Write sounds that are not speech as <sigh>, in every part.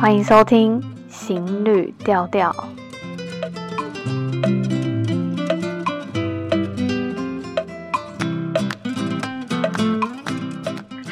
欢迎收听《行旅调调》。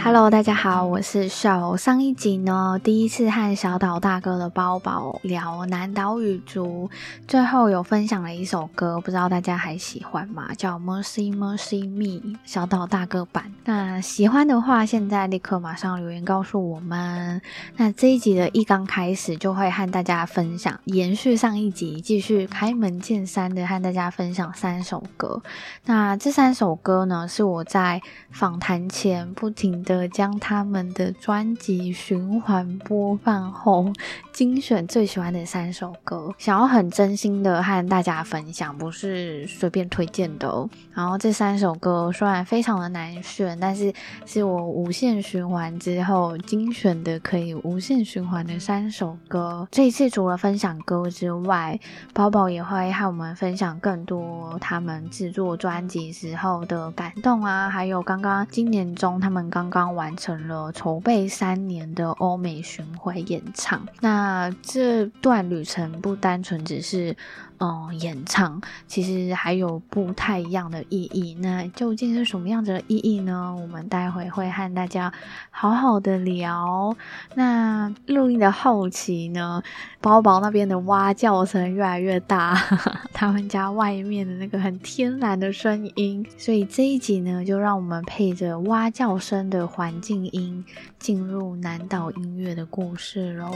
Hello，大家好，我是秀。上一集呢，第一次和小岛大哥的包宝聊南岛语族，最后有分享了一首歌，不知道大家还喜欢吗？叫《Mercy Mercy Me》，小岛大哥版。那喜欢的话，现在立刻马上留言告诉我们。那这一集的一刚开始，就会和大家分享，延续上一集，继续开门见山的和大家分享三首歌。那这三首歌呢，是我在访谈前不停的。将他们的专辑循环播放后，精选最喜欢的三首歌，想要很真心的和大家分享，不是随便推荐的哦。然后这三首歌虽然非常的难选，但是是我无限循环之后精选的可以无限循环的三首歌。这一次除了分享歌之外，宝宝也会和我们分享更多他们制作专辑时候的感动啊，还有刚刚今年中他们刚刚。<laughs> 完成了筹备三年的欧美巡回演唱，那这段旅程不单纯只是。嗯，演唱其实还有不太一样的意义。那究竟是什么样子的意义呢？我们待会会和大家好好的聊。那录音的后期呢，包宝那边的蛙叫声越来越大，<laughs> 他们家外面的那个很天然的声音。所以这一集呢，就让我们配着蛙叫声的环境音，进入南岛音乐的故事喽。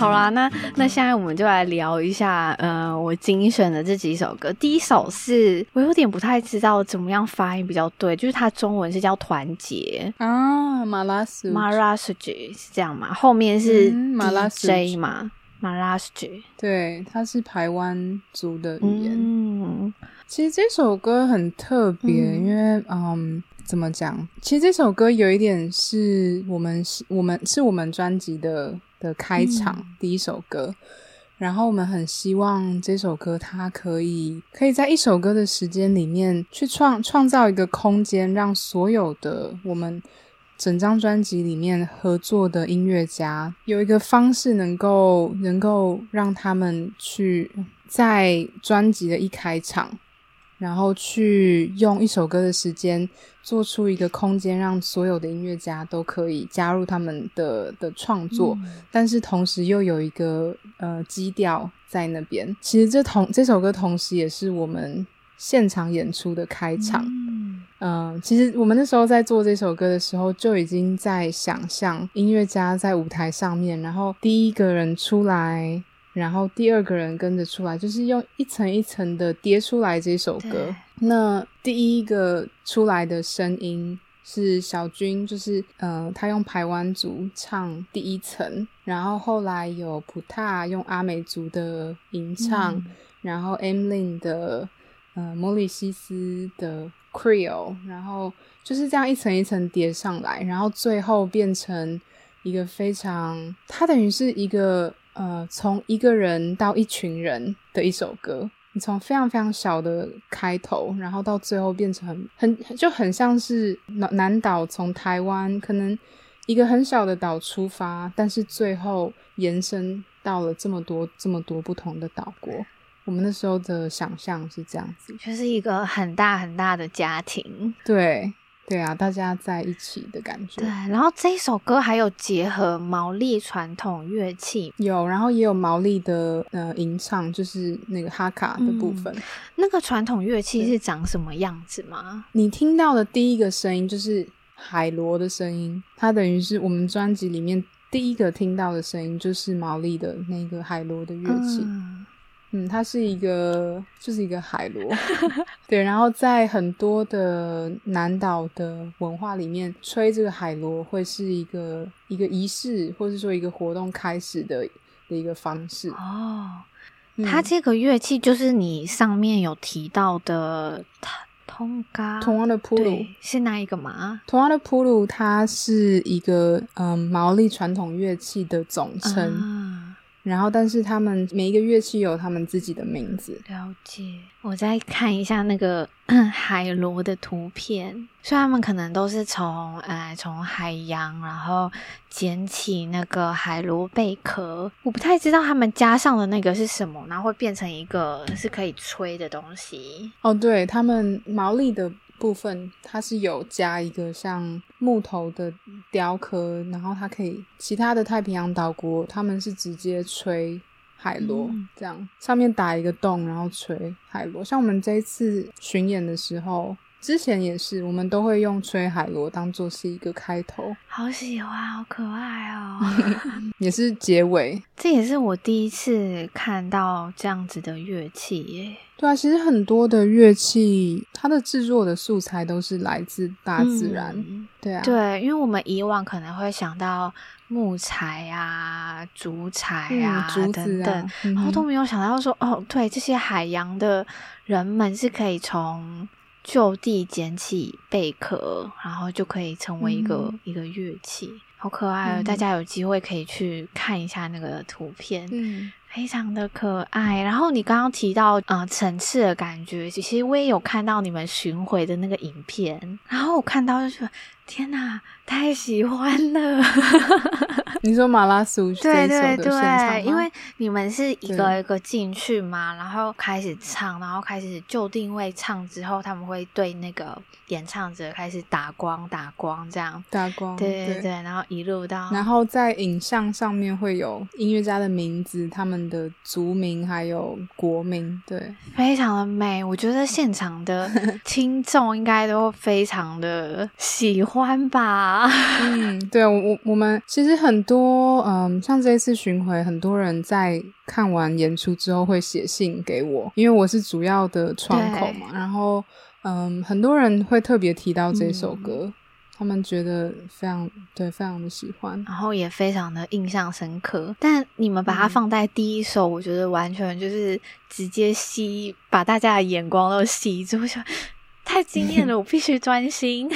好啦，那那现在我们就来聊一下，呃，我精选的这几首歌。第一首是我有点不太知道怎么样发音比较对，就是它中文是叫团结啊，马拉斯马拉斯吉是这样吗？后面是 DJ 嘛，马拉斯吉，对，它是台湾族的语言。嗯，其实这首歌很特别，嗯、因为嗯，怎么讲？其实这首歌有一点是我们是我们是我们专辑的。的开场、嗯、第一首歌，然后我们很希望这首歌它可以可以在一首歌的时间里面去创创造一个空间，让所有的我们整张专辑里面合作的音乐家有一个方式能够能够让他们去在专辑的一开场。然后去用一首歌的时间做出一个空间，让所有的音乐家都可以加入他们的的创作，嗯、但是同时又有一个呃基调在那边。其实这同这首歌同时也是我们现场演出的开场。嗯、呃，其实我们那时候在做这首歌的时候，就已经在想象音乐家在舞台上面，然后第一个人出来。然后第二个人跟着出来，就是用一层一层的叠出来这首歌。那第一个出来的声音是小军，就是呃，他用排湾族唱第一层，然后后来有普塔用阿美族的吟唱，嗯、然后 Emlyn 的呃莫里西斯的 Creole，然后就是这样一层一层叠上来，然后最后变成一个非常，它等于是一个。呃，从一个人到一群人的一首歌，你从非常非常小的开头，然后到最后变成很很就很像是南南岛从台湾可能一个很小的岛出发，但是最后延伸到了这么多这么多不同的岛国。我们那时候的想象是这样子，就是一个很大很大的家庭，对。对啊，大家在一起的感觉。对，然后这一首歌还有结合毛利传统乐器，有，然后也有毛利的呃吟唱，就是那个哈卡的部分。嗯，那个传统乐器是长什么样子吗？你听到的第一个声音就是海螺的声音，它等于是我们专辑里面第一个听到的声音，就是毛利的那个海螺的乐器。嗯嗯，它是一个，就是一个海螺，<laughs> 对。然后在很多的南岛的文化里面，吹这个海螺会是一个一个仪式，或是说一个活动开始的的一个方式。哦，嗯、它这个乐器就是你上面有提到的它通嘎，同样的普鲁是哪一个吗？同样的普鲁，它是一个嗯毛利传统乐器的总称。啊然后但是他们每一个乐器有他们自己的名字。了解，我再看一下那个 <coughs> 海螺的图片，所以他们可能都是从呃从海洋然后捡起那个海螺贝壳，我不太知道他们加上的那个是什么，然后会变成一个是可以吹的东西。哦，对，他们毛利的。部分它是有加一个像木头的雕刻，然后它可以其他的太平洋岛国他们是直接吹海螺，嗯、这样上面打一个洞，然后吹海螺。像我们这一次巡演的时候。之前也是，我们都会用吹海螺当做是一个开头，好喜欢，好可爱哦！<laughs> <laughs> 也是结尾，这也是我第一次看到这样子的乐器耶。对啊，其实很多的乐器，它的制作的素材都是来自大自然。嗯、对啊，对，因为我们以往可能会想到木材啊、竹材啊、嗯、竹子啊等等，嗯、然后都没有想到说，哦，对，这些海洋的人们是可以从。就地捡起贝壳，然后就可以成为一个、嗯、一个乐器，好可爱哦！嗯、大家有机会可以去看一下那个图片，嗯，非常的可爱。然后你刚刚提到呃层次的感觉，其实我也有看到你们巡回的那个影片，然后我看到就觉得天哪，太喜欢了！<laughs> 你说马拉苏对对对，因为你们是一个一个进去嘛，然后开始唱，然后开始就定位唱之后，他们会对那个演唱者开始打光打光这样。打光，对对对，对。然后一路到，然后在影像上面会有音乐家的名字、他们的族名还有国名，对，非常的美。我觉得现场的 <laughs> 听众应该都非常的喜欢吧。嗯，对我我我们其实很。多嗯，像这一次巡回，很多人在看完演出之后会写信给我，因为我是主要的窗口嘛。然后嗯，很多人会特别提到这首歌，嗯、他们觉得非常对，非常的喜欢，然后也非常的印象深刻。但你们把它放在第一首，嗯、我觉得完全就是直接吸，把大家的眼光都吸住，就太惊艳了，我必须专心。<laughs>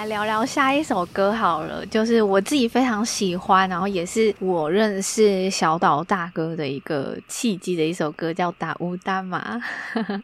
来聊聊下一首歌好了，就是我自己非常喜欢，然后也是我认识小岛大哥的一个契机的一首歌，叫《打乌达玛》。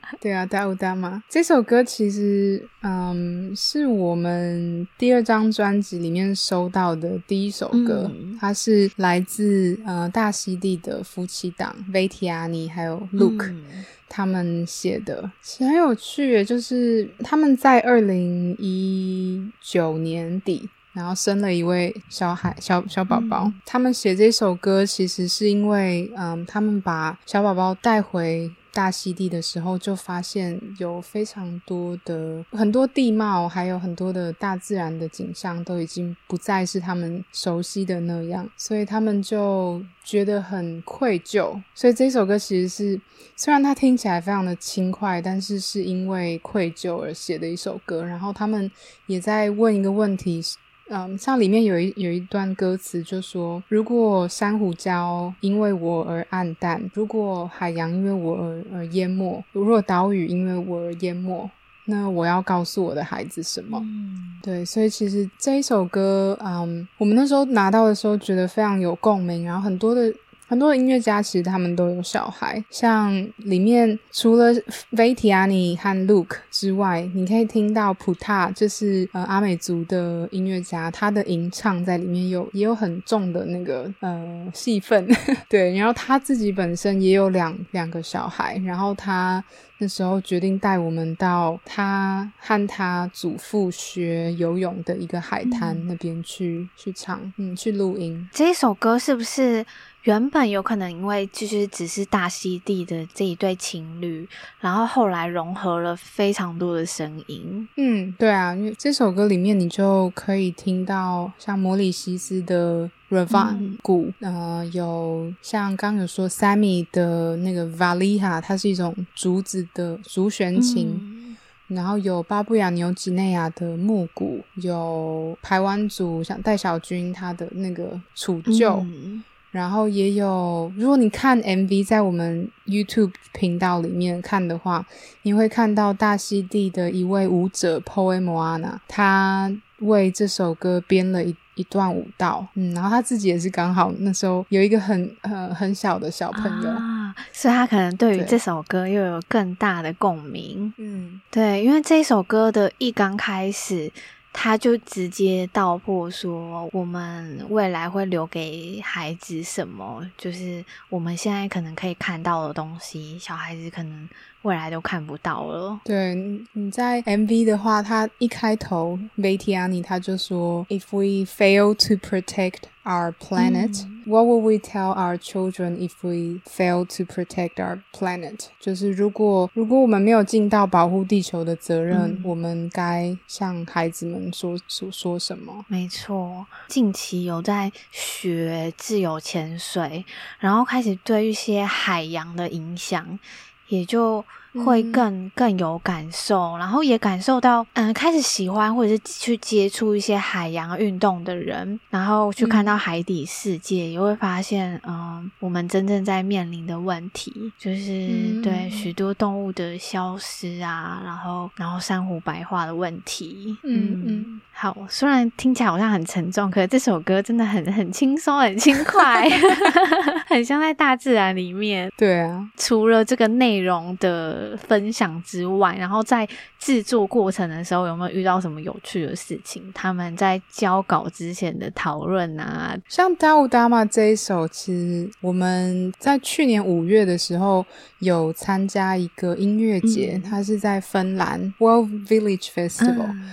<laughs> 对啊，《打乌达玛》这首歌其实，嗯，是我们第二张专辑里面收到的第一首歌，嗯、它是来自呃大溪地的夫妻档 Veitiani 还有 Luke。嗯他们写的其实很有趣，就是他们在二零一九年底，然后生了一位小孩，小小宝宝。嗯、他们写这首歌，其实是因为，嗯，他们把小宝宝带回。大溪地的时候，就发现有非常多的很多地貌，还有很多的大自然的景象，都已经不再是他们熟悉的那样，所以他们就觉得很愧疚。所以这首歌其实是，虽然它听起来非常的轻快，但是是因为愧疚而写的一首歌。然后他们也在问一个问题。嗯，像里面有一有一段歌词就说：“如果珊瑚礁因为我而暗淡，如果海洋因为我而而淹没，如果岛屿因为我而淹没，那我要告诉我的孩子什么？”嗯，对，所以其实这一首歌，嗯，我们那时候拿到的时候觉得非常有共鸣，然后很多的。很多音乐家其实他们都有小孩，像里面除了 Veitiani 和 Luke 之外，你可以听到 Puta，就是呃阿美族的音乐家，他的吟唱在里面有也有很重的那个呃戏份，<laughs> 对，然后他自己本身也有两两个小孩，然后他那时候决定带我们到他和他祖父学游泳的一个海滩那边去、嗯、去唱，嗯，去录音。这一首歌是不是？原本有可能因为就是只是大溪地的这一对情侣，然后后来融合了非常多的声音。嗯，对啊，因为这首歌里面你就可以听到像摩里西斯的 Ravan 鼓，嗯、呃，有像刚刚有说 Sammy 的那个 Valiha，它是一种竹子的竹弦琴，嗯、然后有巴布亚纽几内亚的木鼓，有台湾族像戴小军他的那个楚臼。嗯然后也有，如果你看 MV，在我们 YouTube 频道里面看的话，你会看到大溪地的一位舞者 Poe Moana，他为这首歌编了一一段舞蹈，嗯，然后他自己也是刚好那时候有一个很呃很小的小朋友啊，所以他可能对于这首歌又有更大的共鸣，嗯，对，因为这首歌的一刚开始。他就直接道破说，我们未来会留给孩子什么？就是我们现在可能可以看到的东西，小孩子可能未来都看不到了。对，你在 MV 的话，他一开头 Veitiani 他就说：“If we fail to protect。” Our planet. What will we tell our children if we fail to protect our planet? 就是如果如果我们没有尽到保护地球的责任，嗯、我们该向孩子们说说说什么？没错，近期有在学自由潜水，然后开始对一些海洋的影响，也就。会更更有感受，然后也感受到，嗯，开始喜欢或者是去接触一些海洋运动的人，然后去看到海底世界，嗯、也会发现，嗯，我们真正在面临的问题，就是、嗯、对许多动物的消失啊，然后然后珊瑚白化的问题，嗯嗯，好，虽然听起来好像很沉重，可是这首歌真的很很轻松，很轻快，<laughs> 很像在大自然里面。对啊，除了这个内容的。分享之外，然后在制作过程的时候，有没有遇到什么有趣的事情？他们在交稿之前的讨论啊，像《达乌达玛》这一首，其实我们在去年五月的时候有参加一个音乐节，嗯、它是在芬兰 World Village Festival，、嗯、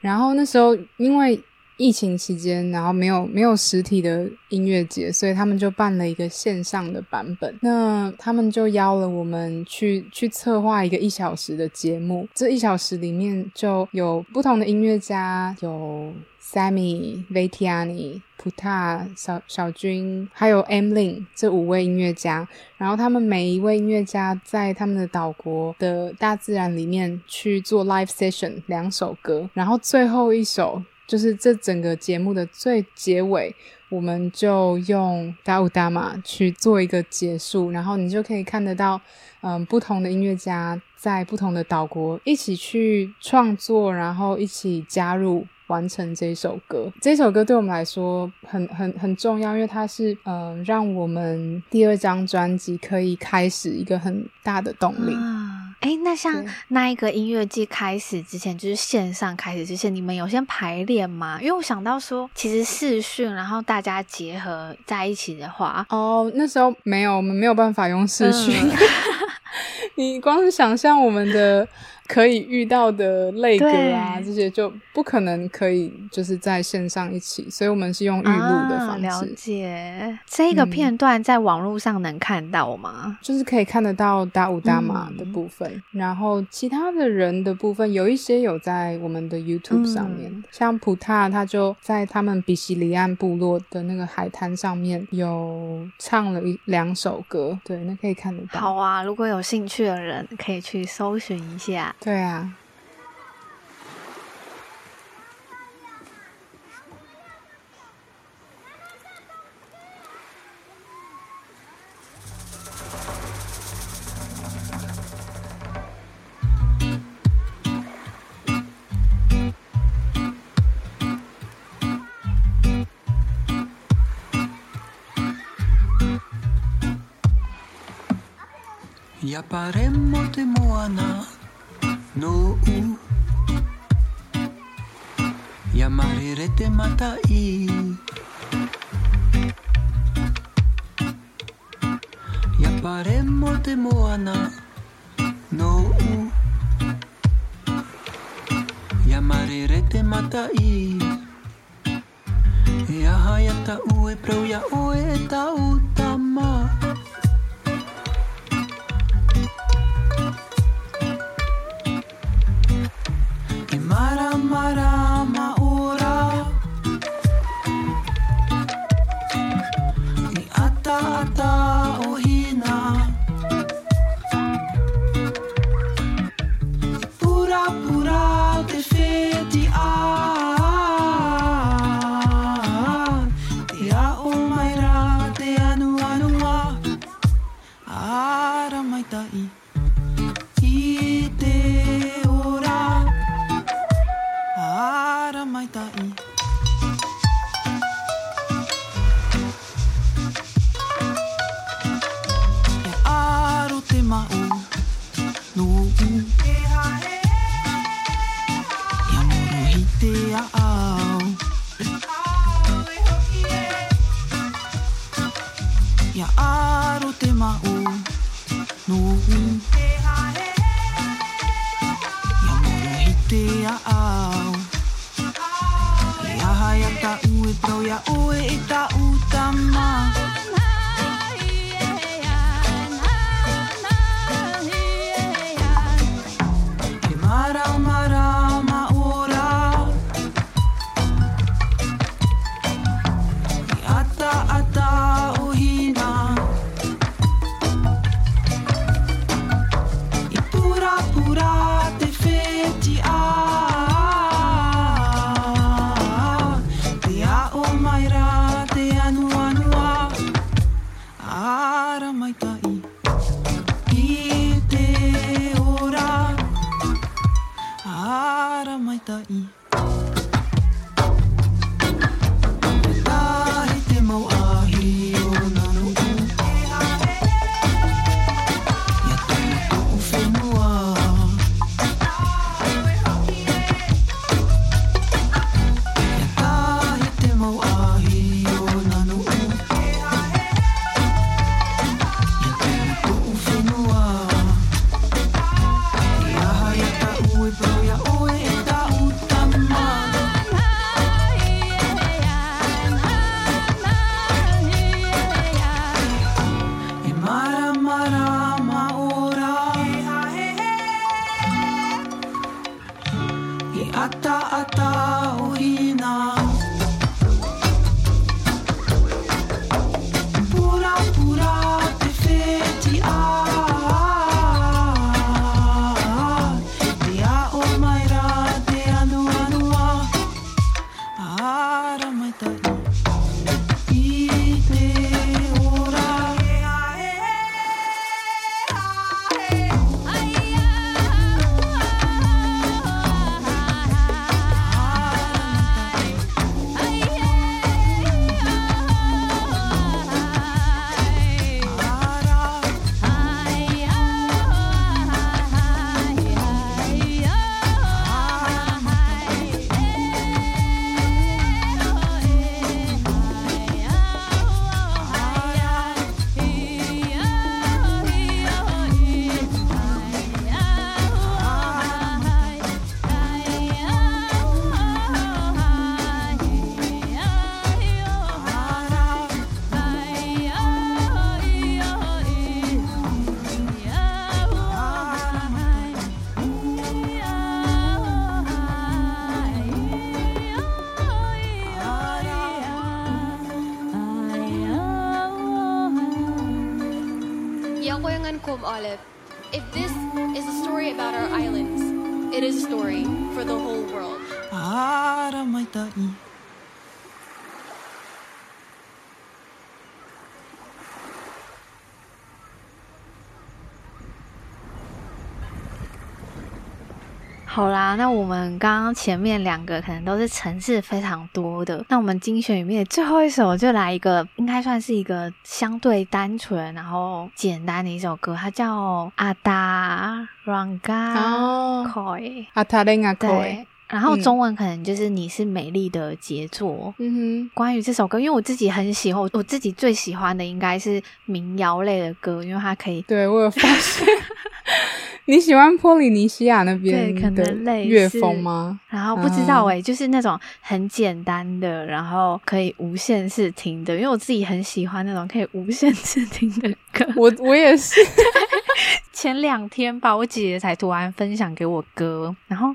然后那时候因为。疫情期间，然后没有没有实体的音乐节，所以他们就办了一个线上的版本。那他们就邀了我们去去策划一个一小时的节目。这一小时里面就有不同的音乐家，有 Sammy、Veitiani、Puta、小小军，还有 Emlyn 这五位音乐家。然后他们每一位音乐家在他们的岛国的大自然里面去做 live session 两首歌，然后最后一首。就是这整个节目的最结尾，我们就用达乌达玛去做一个结束，然后你就可以看得到，嗯，不同的音乐家在不同的岛国一起去创作，然后一起加入。完成这首歌，这首歌对我们来说很很很重要，因为它是嗯、呃，让我们第二张专辑可以开始一个很大的动力。啊，哎，那像那一个音乐季开始之前，就是线上开始之前，你们有先排练吗？因为我想到说，其实视讯，然后大家结合在一起的话，哦，那时候没有，我们没有办法用视讯。嗯、<laughs> 你光是想象我们的。可以遇到的类歌啊，这些就不可能可以就是在线上一起，所以我们是用预录的方式。啊、了解这个片段在网络上能看到吗？嗯、就是可以看得到大五大马的部分，嗯、然后其他的人的部分有一些有在我们的 YouTube 上面，嗯、像普塔他就在他们比西里岸部落的那个海滩上面有唱了一两首歌，对，那可以看得到。好啊，如果有兴趣的人可以去搜寻一下。对呀。no u Yamarerete matai Yaparemo te moana. No u Yamarerete matai Yahayata ue prau ya oe ta utama thought I you. If this is a story about our islands, it is a story for the whole world. 好啦，那我们刚刚前面两个可能都是层次非常多的，那我们精选里面最后一首就来一个，应该算是一个相对单纯然后简单的一首歌，它叫阿达软嘎凯阿达朗嘎凯，然后中文可能就是你是美丽的杰作。嗯哼，关于这首歌，因为我自己很喜欢，我自己最喜欢的应该是民谣类的歌，因为它可以，对，我有发现。<laughs> 你喜欢波利尼西亚那边的乐风吗？然后不知道诶、欸嗯、就是那种很简单的，然后可以无限次听的。因为我自己很喜欢那种可以无限次听的歌。我我也是。<laughs> 前两天吧，我姐姐才突然分享给我歌，然后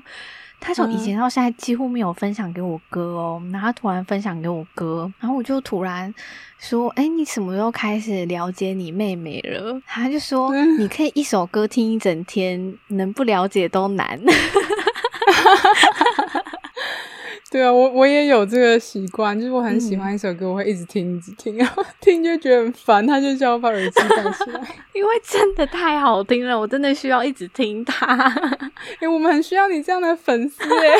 她从以前到现在几乎没有分享给我哥哦，然后她突然分享给我哥，然后我就突然。说，哎，你什么时候开始了解你妹妹了？他就说，你可以一首歌听一整天，能不了解都难。<laughs> 对啊，我我也有这个习惯，就是我很喜欢一首歌，嗯、我会一直听，一直听，然后 <laughs> 听就觉得很烦，他就叫我把耳机戴起来，<laughs> 因为真的太好听了，我真的需要一直听它。<laughs> 哎，我们很需要你这样的粉丝哎。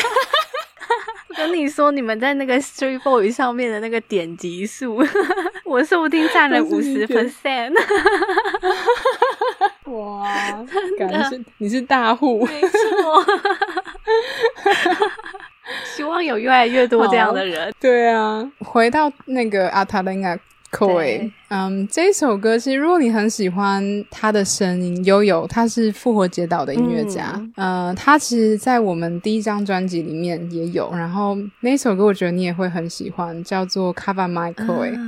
我跟你说，你们在那个 Street Boy 上面的那个点击数，我说不定占了五十 percent。哇，感谢你是大户，没错。希望有越来越多这样的人。对啊，回到那个阿塔琳亚。Koe，嗯，这首歌其实如果你很喜欢他的声音，悠悠，他是复活节岛的音乐家，嗯、呃，他其实，在我们第一张专辑里面也有，然后那首歌我觉得你也会很喜欢，叫做 Kava Mai Koe，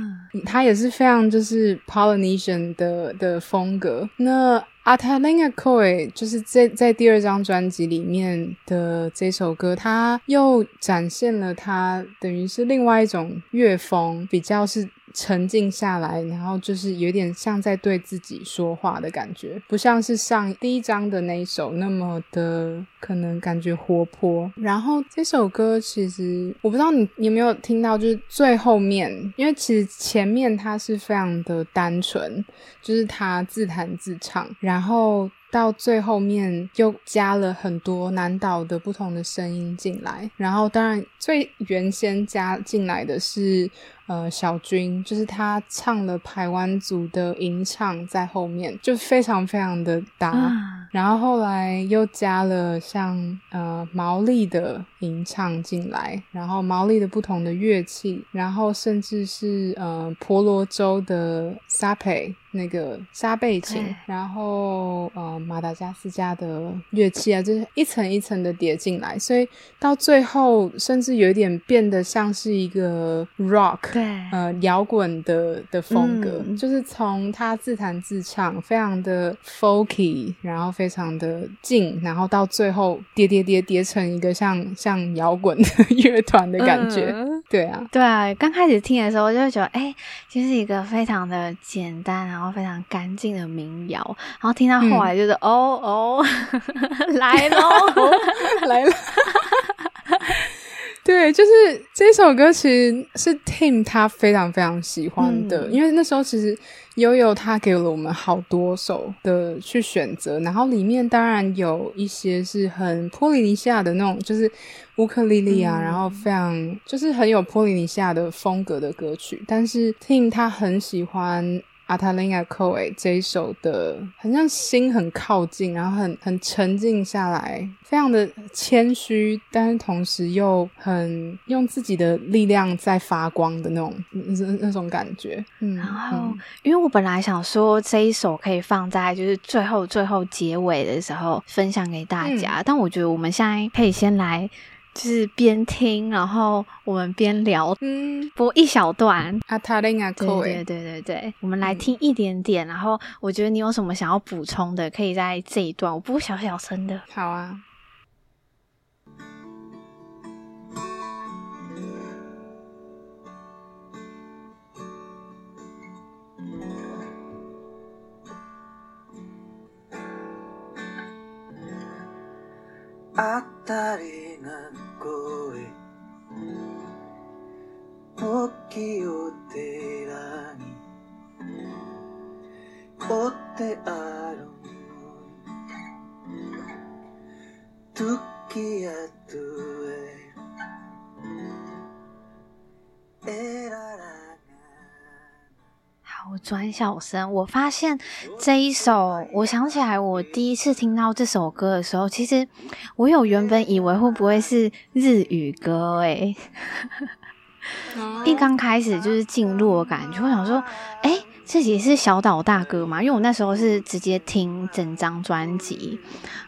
他也是非常就是 Polynesian 的的风格。那 Atalinga Koe 就是在在第二张专辑里面的这首歌，他又展现了他等于是另外一种乐风，比较是。沉静下来，然后就是有点像在对自己说话的感觉，不像是上第一张的那一首那么的可能感觉活泼。然后这首歌其实我不知道你有没有听到，就是最后面，因为其实前面它是非常的单纯，就是他自弹自唱，然后到最后面又加了很多南岛的不同的声音进来，然后当然最原先加进来的是。呃，小军就是他唱了台湾族的吟唱在后面，就非常非常的搭。啊、然后后来又加了像呃毛利的吟唱进来，然后毛利的不同的乐器，然后甚至是呃婆罗洲的萨佩那个沙贝琴，然后呃马达加斯加的乐器啊，就是一层一层的叠进来，所以到最后甚至有一点变得像是一个 rock。对，呃，摇滚的的风格，嗯、就是从他自弹自唱，非常的 folky，然后非常的静，然后到最后叠叠叠叠成一个像像摇滚的 <laughs> 乐团的感觉。嗯、对啊，对啊，刚开始听的时候就觉得，哎，就是一个非常的简单，然后非常干净的民谣。然后听到后来就是，嗯、哦 <laughs> <laughs> 哦，来喽，来了。<laughs> 对，就是这首歌其实是 Tim 他非常非常喜欢的，嗯、因为那时候其实悠悠他给了我们好多首的去选择，然后里面当然有一些是很波利尼西亚的那种，就是乌克丽丽啊，嗯、然后非常就是很有波利尼西亚的风格的歌曲，但是 Tim 他很喜欢。阿塔琳亚寇诶，这一首的，很像心很靠近，然后很很沉静下来，非常的谦虚，但是同时又很用自己的力量在发光的那种那那种感觉。嗯，然后、嗯、因为我本来想说这一首可以放在就是最后最后结尾的时候分享给大家，嗯、但我觉得我们现在可以先来。就是边听，然后我们边聊，嗯，播一小段。阿塔琳亚口对对对对，我们来听一点点，嗯、然后我觉得你有什么想要补充的，可以在这一段，我播小小声的。好啊。あたりな声。時を寺に追ってある時や转小声。我发现这一首，我想起来，我第一次听到这首歌的时候，其实我有原本以为会不会是日语歌，诶，<laughs> 一刚开始就是进入的感觉，我想说，诶，这也是小岛大哥嘛？因为我那时候是直接听整张专辑，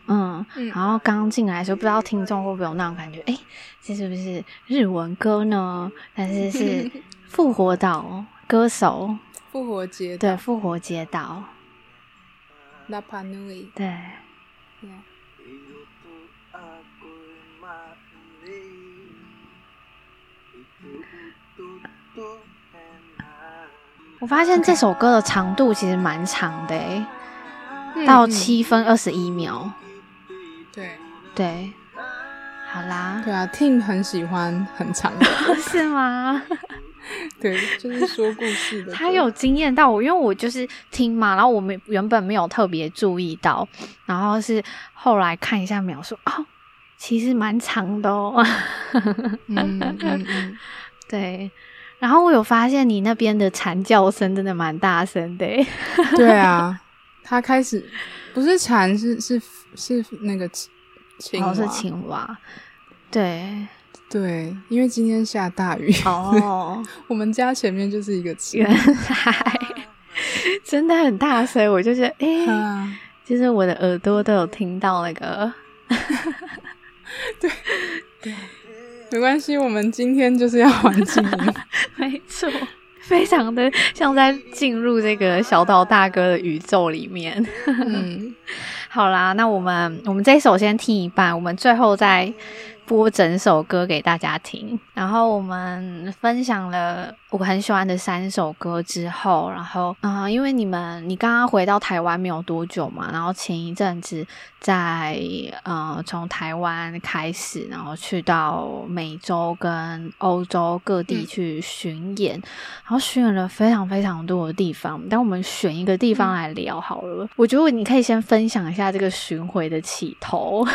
嗯，然后刚进来的时候，不知道听众会不会有那种感觉，诶，这是不是日文歌呢？但是是 <laughs> 复活岛歌手。复活节对，复活节岛。拉帕努伊对。Yeah. 我发现这首歌的长度其实蛮长的诶、嗯，到七分二十一秒。对对，好啦。对啊，Tim 很喜欢很长的，<laughs> 是吗？<laughs> 对，就是说故事的。他有惊艳到我，因为我就是听嘛，然后我们原本没有特别注意到，然后是后来看一下描述，哦，其实蛮长的哦。嗯嗯嗯，<laughs> 对。然后我有发现你那边的蝉叫声真的蛮大声的。对啊，他开始不是蝉，是是是那个青蛙，哦，是青蛙，对。对，因为今天下大雨哦，<laughs> 我们家前面就是一个池，原来真的很大声，我就觉得哎、欸啊，就是我的耳朵都有听到那个，<laughs> 对对，没关系，我们今天就是要环境音，<laughs> 没错，非常的像在进入这个小岛大哥的宇宙里面。嗯，好啦，那我们我们这首先听一半，我们最后再。播整首歌给大家听，然后我们分享了我很喜欢的三首歌之后，然后啊、呃，因为你们你刚刚回到台湾没有多久嘛，然后前一阵子在呃从台湾开始，然后去到美洲跟欧洲各地去巡演，嗯、然后巡演了非常非常多的地方。但我们选一个地方来聊好了，嗯、我觉得你可以先分享一下这个巡回的起头。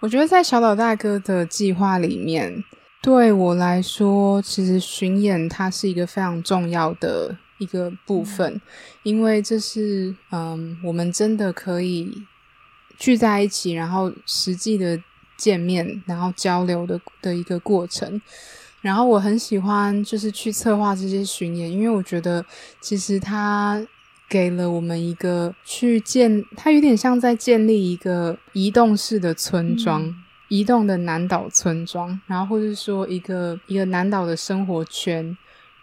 我觉得在小岛大哥的计划里面，对我来说，其实巡演它是一个非常重要的一个部分，嗯、因为这是嗯，我们真的可以聚在一起，然后实际的见面，然后交流的的一个过程。然后我很喜欢就是去策划这些巡演，因为我觉得其实它。给了我们一个去建，它有点像在建立一个移动式的村庄，嗯、移动的南岛村庄，然后或者说一个一个南岛的生活圈，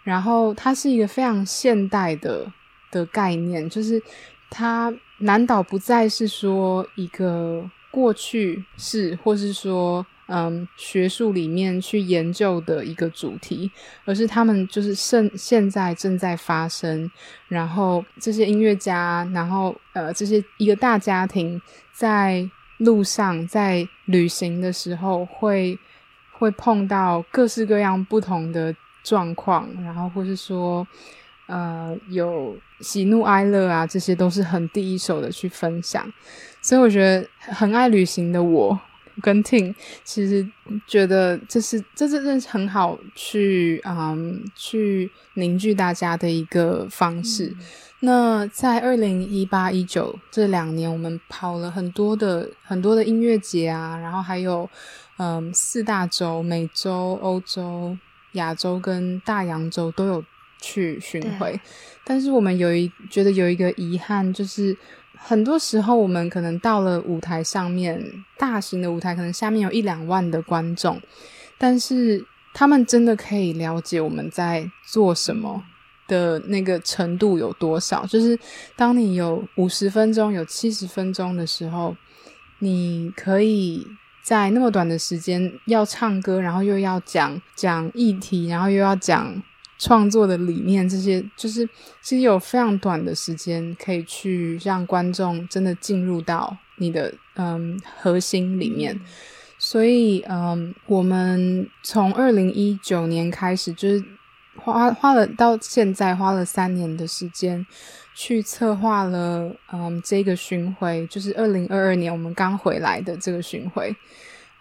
然后它是一个非常现代的的概念，就是它南岛不再是说一个过去式，或是说。嗯，学术里面去研究的一个主题，而是他们就是现现在正在发生，然后这些音乐家，然后呃这些一个大家庭在路上在旅行的时候会会碰到各式各样不同的状况，然后或是说呃有喜怒哀乐啊，这些都是很第一手的去分享，所以我觉得很爱旅行的我。跟 Ting 其实觉得这是这是这是很好去嗯去凝聚大家的一个方式。嗯、那在二零一八一九这两年，我们跑了很多的很多的音乐节啊，然后还有嗯四大洲美洲、欧洲、亚洲跟大洋洲都有去巡回。但是我们有一觉得有一个遗憾就是。很多时候，我们可能到了舞台上面，大型的舞台可能下面有一两万的观众，但是他们真的可以了解我们在做什么的那个程度有多少？就是当你有五十分钟、有七十分钟的时候，你可以在那么短的时间要唱歌，然后又要讲讲议题，然后又要讲。创作的理念，这些就是其实有非常短的时间可以去让观众真的进入到你的嗯核心里面。所以嗯，我们从二零一九年开始，就是花花了到现在花了三年的时间去策划了嗯这个巡回，就是二零二二年我们刚回来的这个巡回。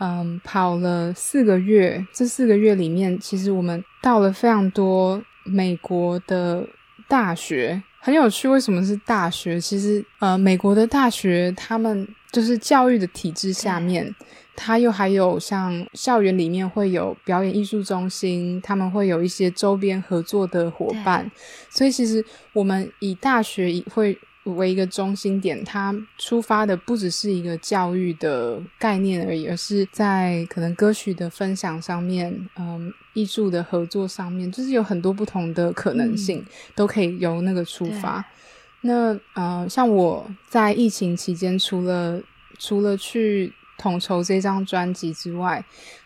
嗯，跑了四个月，这四个月里面，其实我们到了非常多美国的大学，很有趣。为什么是大学？其实，呃，美国的大学，他们就是教育的体制下面，它又还有像校园里面会有表演艺术中心，他们会有一些周边合作的伙伴，所以其实我们以大学会。为一个中心点，它出发的不只是一个教育的概念而已，而是在可能歌曲的分享上面，嗯，艺术的合作上面，就是有很多不同的可能性，嗯、都可以由那个出发。那嗯，像我在疫情期间，除了除了去统筹这张专辑之外，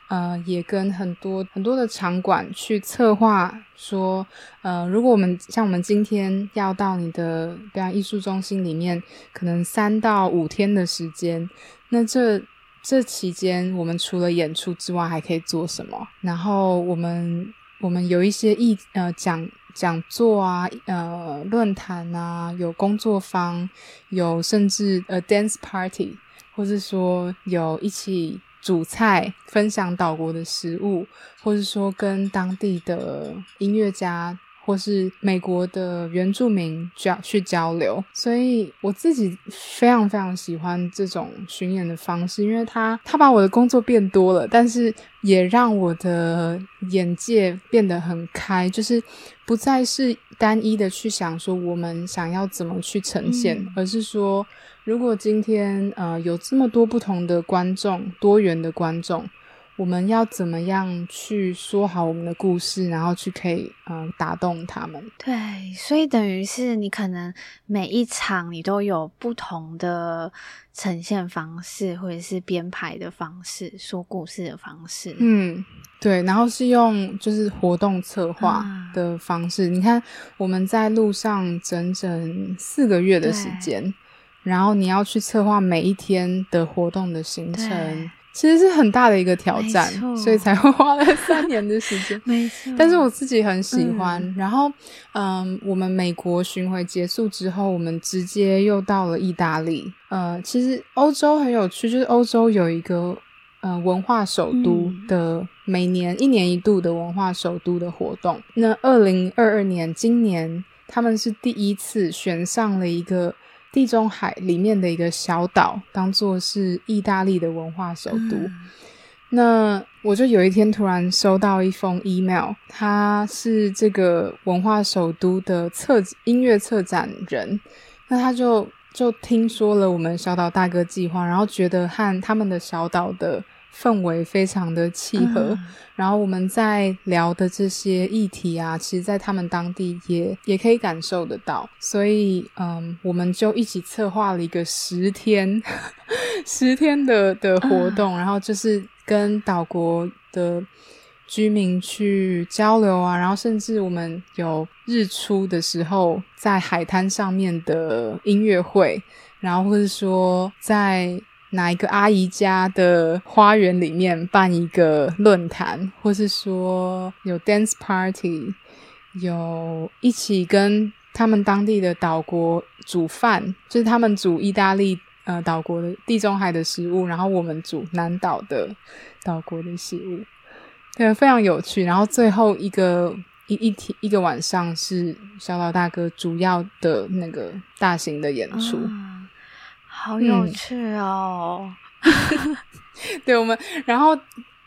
呃，也跟很多很多的场馆去策划，说，呃，如果我们像我们今天要到你的表演艺术中心里面，可能三到五天的时间，那这这期间我们除了演出之外，还可以做什么？然后我们我们有一些艺呃讲讲座啊，呃论坛啊，有工作坊，有甚至呃 dance party，或是说有一起。主菜，分享岛国的食物，或是说跟当地的音乐家，或是美国的原住民交去交流。所以我自己非常非常喜欢这种巡演的方式，因为它它把我的工作变多了，但是也让我的眼界变得很开，就是不再是单一的去想说我们想要怎么去呈现，嗯、而是说。如果今天呃有这么多不同的观众，多元的观众，我们要怎么样去说好我们的故事，然后去可以嗯、呃、打动他们？对，所以等于是你可能每一场你都有不同的呈现方式，或者是编排的方式，说故事的方式。嗯，对，然后是用就是活动策划的方式。啊、你看我们在路上整整四个月的时间。然后你要去策划每一天的活动的行程，其实是很大的一个挑战，所以才会花了三年的时间。<laughs> 没错，但是我自己很喜欢。嗯、然后，嗯，我们美国巡回结束之后，我们直接又到了意大利。呃，其实欧洲很有趣，就是欧洲有一个呃文化首都的、嗯、每年一年一度的文化首都的活动。那二零二二年，今年他们是第一次选上了一个。地中海里面的一个小岛，当做是意大利的文化首都。嗯、那我就有一天突然收到一封 email，他是这个文化首都的策音乐策展人，那他就就听说了我们小岛大哥计划，然后觉得和他们的小岛的。氛围非常的契合，嗯、然后我们在聊的这些议题啊，其实，在他们当地也也可以感受得到，所以，嗯，我们就一起策划了一个十天 <laughs> 十天的的活动，嗯、然后就是跟岛国的居民去交流啊，然后甚至我们有日出的时候在海滩上面的音乐会，然后或者说在。哪一个阿姨家的花园里面办一个论坛，或是说有 dance party，有一起跟他们当地的岛国煮饭，就是他们煮意大利呃岛国的地中海的食物，然后我们煮南岛的岛国的食物，对，非常有趣。然后最后一个一一天一个晚上是小岛大哥主要的那个大型的演出。好有趣哦！<laughs> 嗯、对我们，然后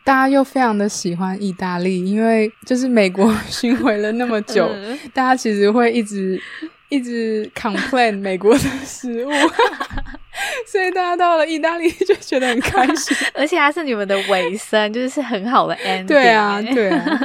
大家又非常的喜欢意大利，因为就是美国 <laughs> 巡回了那么久，嗯、大家其实会一直一直 complain 美国的食物，<laughs> 所以大家到了意大利就觉得很开心，而且还是你们的尾声，就是是很好的 ending。对啊，对啊，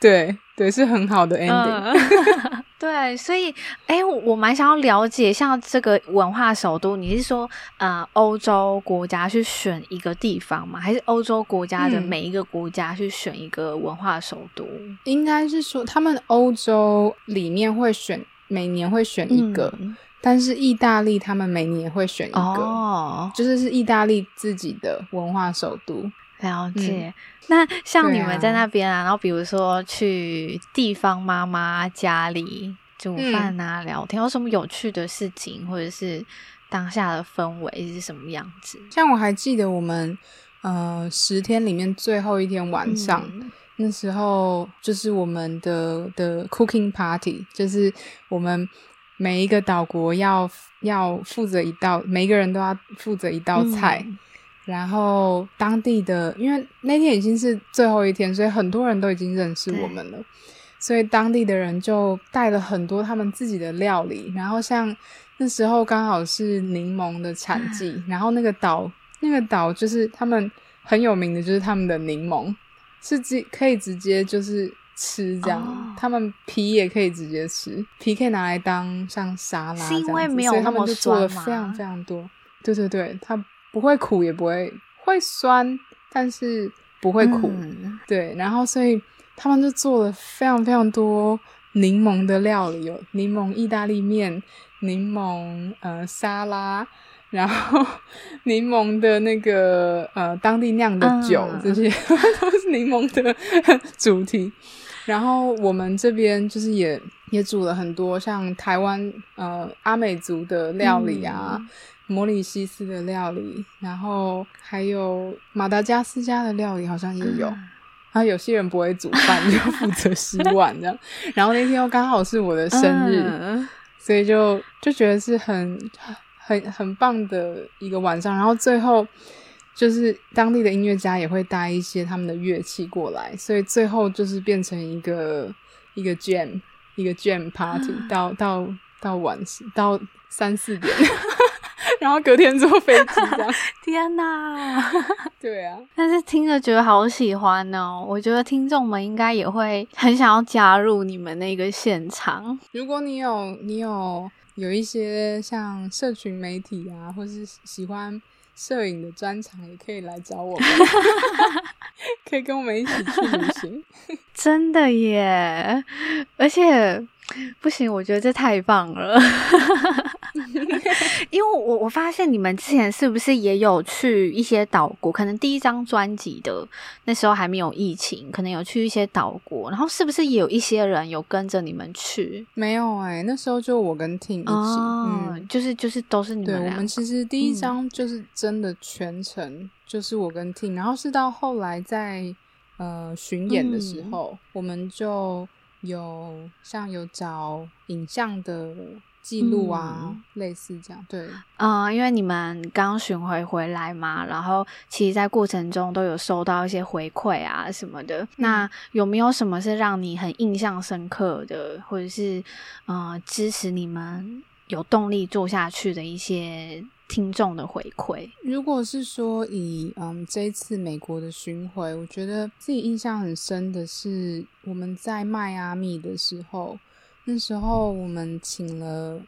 对对，是很好的 ending。嗯对，所以，哎，我蛮想要了解，像这个文化首都，你是说，呃，欧洲国家去选一个地方吗？还是欧洲国家的每一个国家去选一个文化首都？嗯，应该是说，他们欧洲里面会选，每年会选一个。嗯但是意大利他们每年会选一个，哦，就是是意大利自己的文化首都。了解。嗯、那像你们在那边啊，啊然后比如说去地方妈妈家里煮饭啊、嗯、聊天，有什么有趣的事情，或者是当下的氛围是什么样子？像我还记得我们呃十天里面最后一天晚上。嗯那时候就是我们的的 cooking party，就是我们每一个岛国要要负责一道，每一个人都要负责一道菜。嗯、然后当地的，因为那天已经是最后一天，所以很多人都已经认识我们了，所以当地的人就带了很多他们自己的料理。然后像那时候刚好是柠檬的产季，嗯、然后那个岛那个岛就是他们很有名的，就是他们的柠檬。是直可以直接就是吃这样，oh. 他们皮也可以直接吃，皮可以拿来当像沙拉这样子，是因为没有那么酸吗？所以他们就做了非常非常多。对对对，它不会苦也不会会酸，但是不会苦。嗯、对，然后所以他们就做了非常非常多柠檬的料理，有柠檬意大利面、柠檬呃沙拉。然后 <laughs> 柠檬的那个呃当地酿的酒，嗯、这些 <laughs> 都是柠檬的 <laughs> 主题。然后我们这边就是也也煮了很多像台湾呃阿美族的料理啊，嗯、摩里西斯的料理，然后还有马达加斯加的料理好像也有。嗯、然后有些人不会煮饭，就负责洗碗这样。然后那天又刚好是我的生日，嗯、所以就就觉得是很。很很棒的一个晚上，然后最后就是当地的音乐家也会带一些他们的乐器过来，所以最后就是变成一个一个 jam 一个 jam party，到到到晚上到三四点，<laughs> 然后隔天坐飞机这样。<laughs> 天哪！对啊，但是听着觉得好喜欢哦，我觉得听众们应该也会很想要加入你们那个现场。如果你有你有。有一些像社群媒体啊，或是喜欢摄影的专场，也可以来找我们，<laughs> 可以跟我们一起去旅行。<laughs> 真的耶！而且不行，我觉得这太棒了。因为我我发现你们之前是不是也有去一些岛国？可能第一张专辑的那时候还没有疫情，可能有去一些岛国，然后是不是也有一些人有跟着你们去？没有哎、欸，那时候就我跟 Ting 一起，哦、嗯，就是就是都是你们。对，我们其实第一张就是真的全程就是我跟 Ting，、嗯、然后是到后来在呃巡演的时候，嗯、我们就有像有找影像的。记录啊，嗯、类似这样，对，嗯，因为你们刚巡回回来嘛，然后其实，在过程中都有收到一些回馈啊什么的。嗯、那有没有什么是让你很印象深刻的，或者是呃支持你们有动力做下去的一些听众的回馈？如果是说以嗯这一次美国的巡回，我觉得自己印象很深的是我们在迈阿密的时候。那时候我们请了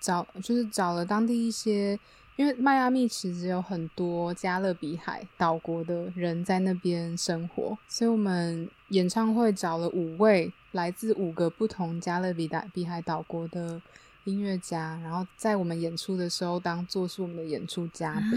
找，就是找了当地一些，因为迈阿密其实有很多加勒比海岛国的人在那边生活，所以我们演唱会找了五位来自五个不同加勒比海比海岛国的音乐家，然后在我们演出的时候当做是我们的演出嘉宾，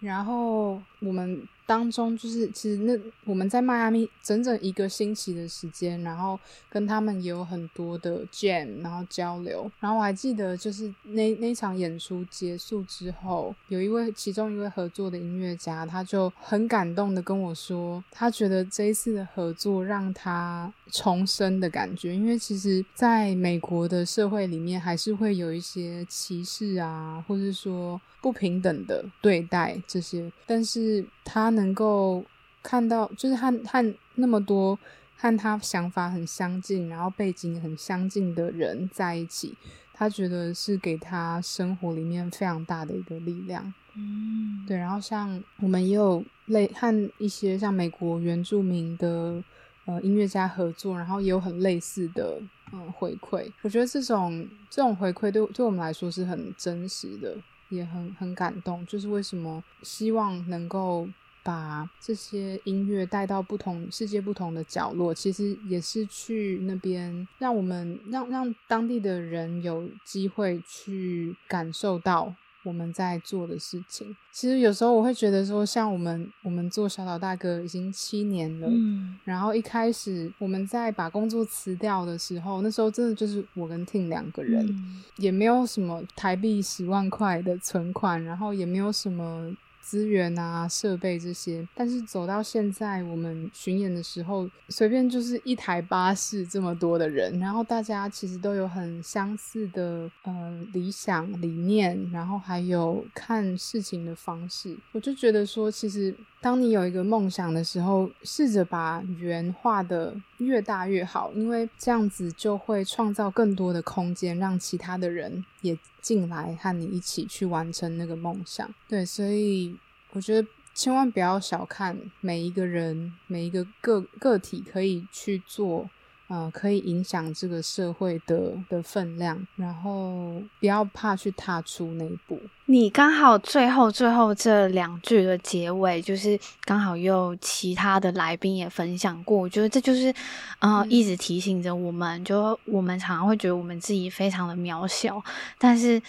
然后我们。当中就是，其实那我们在迈阿密整整一个星期的时间，然后跟他们也有很多的 jam，然后交流。然后我还记得，就是那那场演出结束之后，有一位其中一位合作的音乐家，他就很感动的跟我说，他觉得这一次的合作让他重生的感觉。因为其实在美国的社会里面，还是会有一些歧视啊，或是说不平等的对待这些，但是他。能够看到，就是和和那么多和他想法很相近，然后背景很相近的人在一起，他觉得是给他生活里面非常大的一个力量。嗯，对。然后像我们也有类和一些像美国原住民的呃音乐家合作，然后也有很类似的嗯、呃、回馈。我觉得这种这种回馈对对我们来说是很真实的，也很很感动。就是为什么希望能够。把这些音乐带到不同世界不同的角落，其实也是去那边让我们让让当地的人有机会去感受到。我们在做的事情，其实有时候我会觉得说，像我们我们做小岛大哥已经七年了，嗯，然后一开始我们在把工作辞掉的时候，那时候真的就是我跟 Ting 两个人，嗯，也没有什么台币十万块的存款，然后也没有什么。资源啊，设备这些，但是走到现在，我们巡演的时候，随便就是一台巴士这么多的人，然后大家其实都有很相似的呃理想理念，然后还有看事情的方式。我就觉得说，其实当你有一个梦想的时候，试着把圆画的越大越好，因为这样子就会创造更多的空间，让其他的人也进来和你一起去完成那个梦想。对，所以。我觉得千万不要小看每一个人，每一个个个体可以去做，呃，可以影响这个社会的的分量，然后不要怕去踏出那一步。你刚好最后最后这两句的结尾，就是刚好又其他的来宾也分享过，我觉得这就是，呃，嗯、一直提醒着我们，就我们常常会觉得我们自己非常的渺小，但是。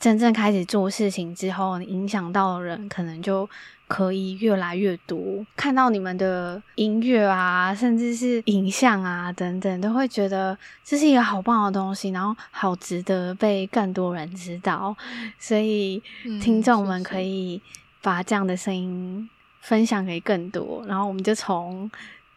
真正开始做事情之后，影响到的人可能就可以越来越多。看到你们的音乐啊，甚至是影像啊等等，都会觉得这是一个好棒的东西，然后好值得被更多人知道。<laughs> 所以，听众们可以把这样的声音分享给更多，然后我们就从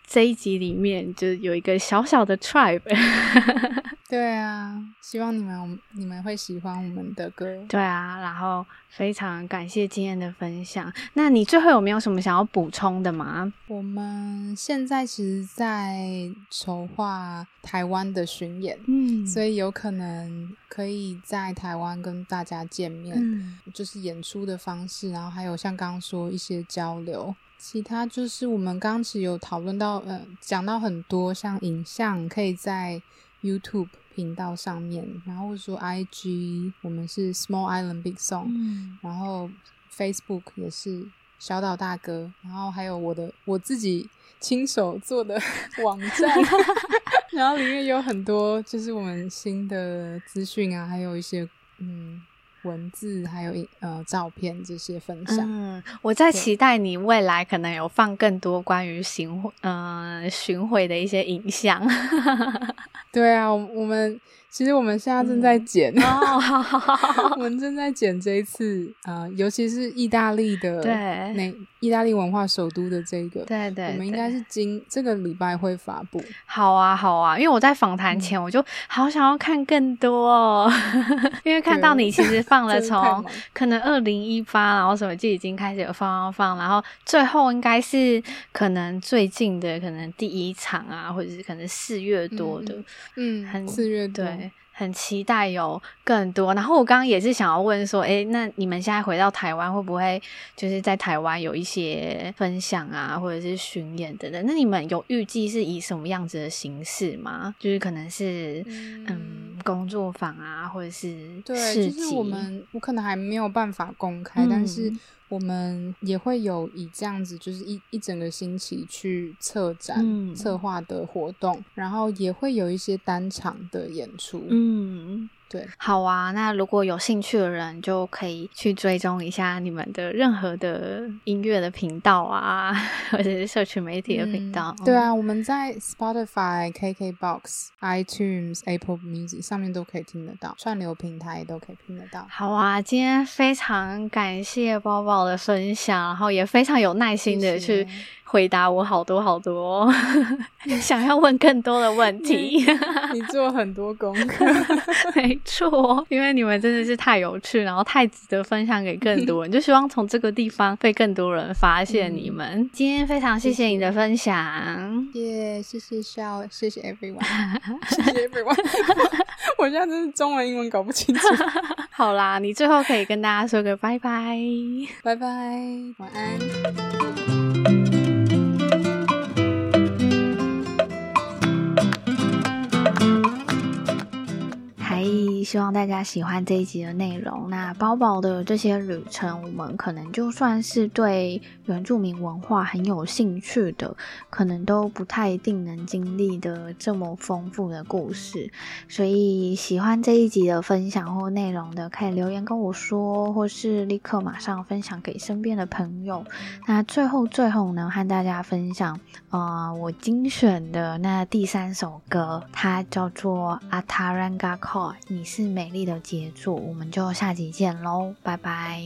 这一集里面就有一个小小的 tribe。<laughs> 对啊，希望你们你们会喜欢我们的歌。对啊，然后非常感谢今天的分享。那你最后有没有什么想要补充的吗？我们现在其实，在筹划台湾的巡演，嗯，所以有可能可以在台湾跟大家见面，嗯，就是演出的方式，然后还有像刚刚说一些交流。其他就是我们刚刚其实有讨论到，呃，讲到很多像影像可以在。YouTube 频道上面，然后说 IG，我们是 Small Island Big Song，嗯，然后 Facebook 也是小岛大哥，然后还有我的我自己亲手做的 <laughs> 网站，<laughs> 然后里面有很多就是我们新的资讯啊，还有一些嗯。文字还有呃照片这些分享，嗯，我在期待你未来可能有放更多关于巡呃巡回的一些影像。<laughs> 对啊，我们。其实我们现在正在剪，嗯、哦，<laughs> 我们正在剪这一次啊、呃，尤其是意大利的，对，那意大利文化首都的这个，对对，对，我们应该是今这个礼拜会发布。好啊，好啊，因为我在访谈前我就好想要看更多，哦，<laughs> 因为看到你其实放了 <laughs> 从可能二零一八，然后什么就已经开始有放放放，然后最后应该是可能最近的可能第一场啊，或者是可能四月多的，嗯，很四月多。对，很期待有更多。然后我刚刚也是想要问说，诶，那你们现在回到台湾，会不会就是在台湾有一些分享啊，或者是巡演等等？那你们有预计是以什么样子的形式吗？就是可能是嗯，嗯工作坊啊，或者是对，就是我们我可能还没有办法公开，嗯、但是。我们也会有以这样子，就是一一整个星期去策展、嗯、策划的活动，然后也会有一些单场的演出。嗯。对，好啊，那如果有兴趣的人，就可以去追踪一下你们的任何的音乐的频道啊，或者是社群媒体的频道。嗯。对啊，我们在 Spotify、KKBox、iTunes、Apple Music 上面都可以听得到，串流平台都可以听得到。好啊，今天非常感谢包包的分享，然后也非常有耐心的去。回答我好多好多 <laughs> 想要问更多的问题，你做很多功课，<laughs> 没错，因为你们真的是太有趣，然后太值得分享给更多人，<laughs> 就希望从这个地方被更多人发现你们。嗯、今天非常谢谢你的分享，耶、yeah，谢谢笑，谢谢 everyone，谢谢 everyone，我现在真是中文英文搞不清楚。好啦，你最后可以跟大家说个拜拜，拜拜，晚安。Bye. 希望大家喜欢这一集的内容。那包宝的这些旅程，我们可能就算是对原住民文化很有兴趣的，可能都不太一定能经历的这么丰富的故事。所以喜欢这一集的分享或内容的，可以留言跟我说，或是立刻马上分享给身边的朋友。那最后最后呢，和大家分享，呃，我精选的那第三首歌，它叫做《Ataranga Koi》，你是是美丽的杰作。我们就下集见喽，拜拜。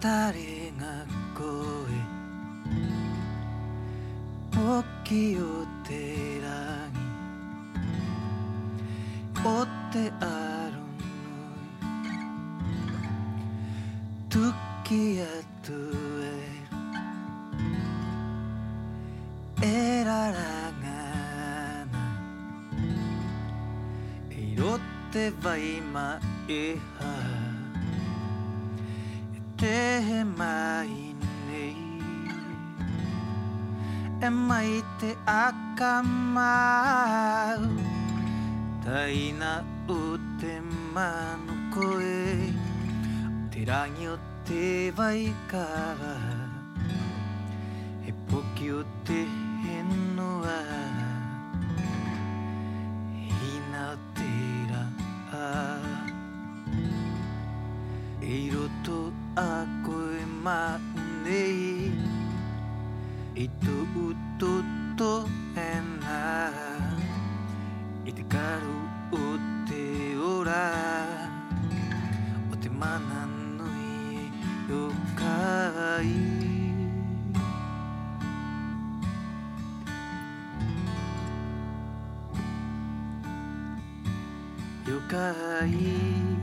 人が恋時 acamar Taina o te mano koe Te rangi o te vai kawa 了い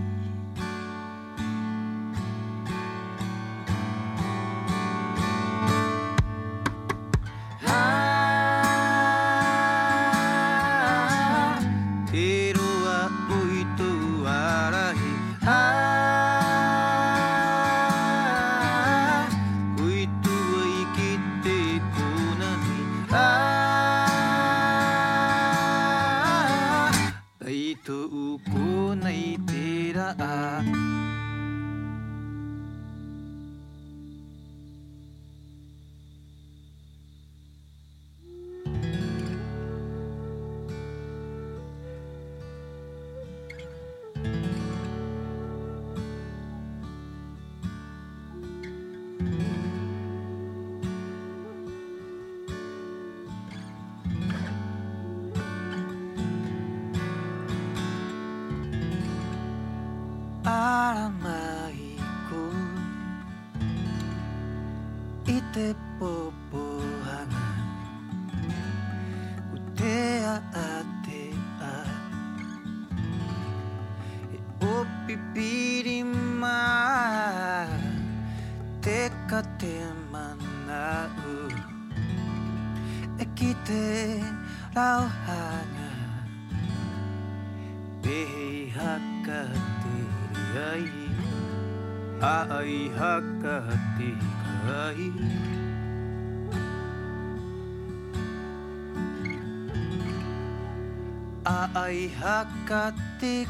aay hakatikaan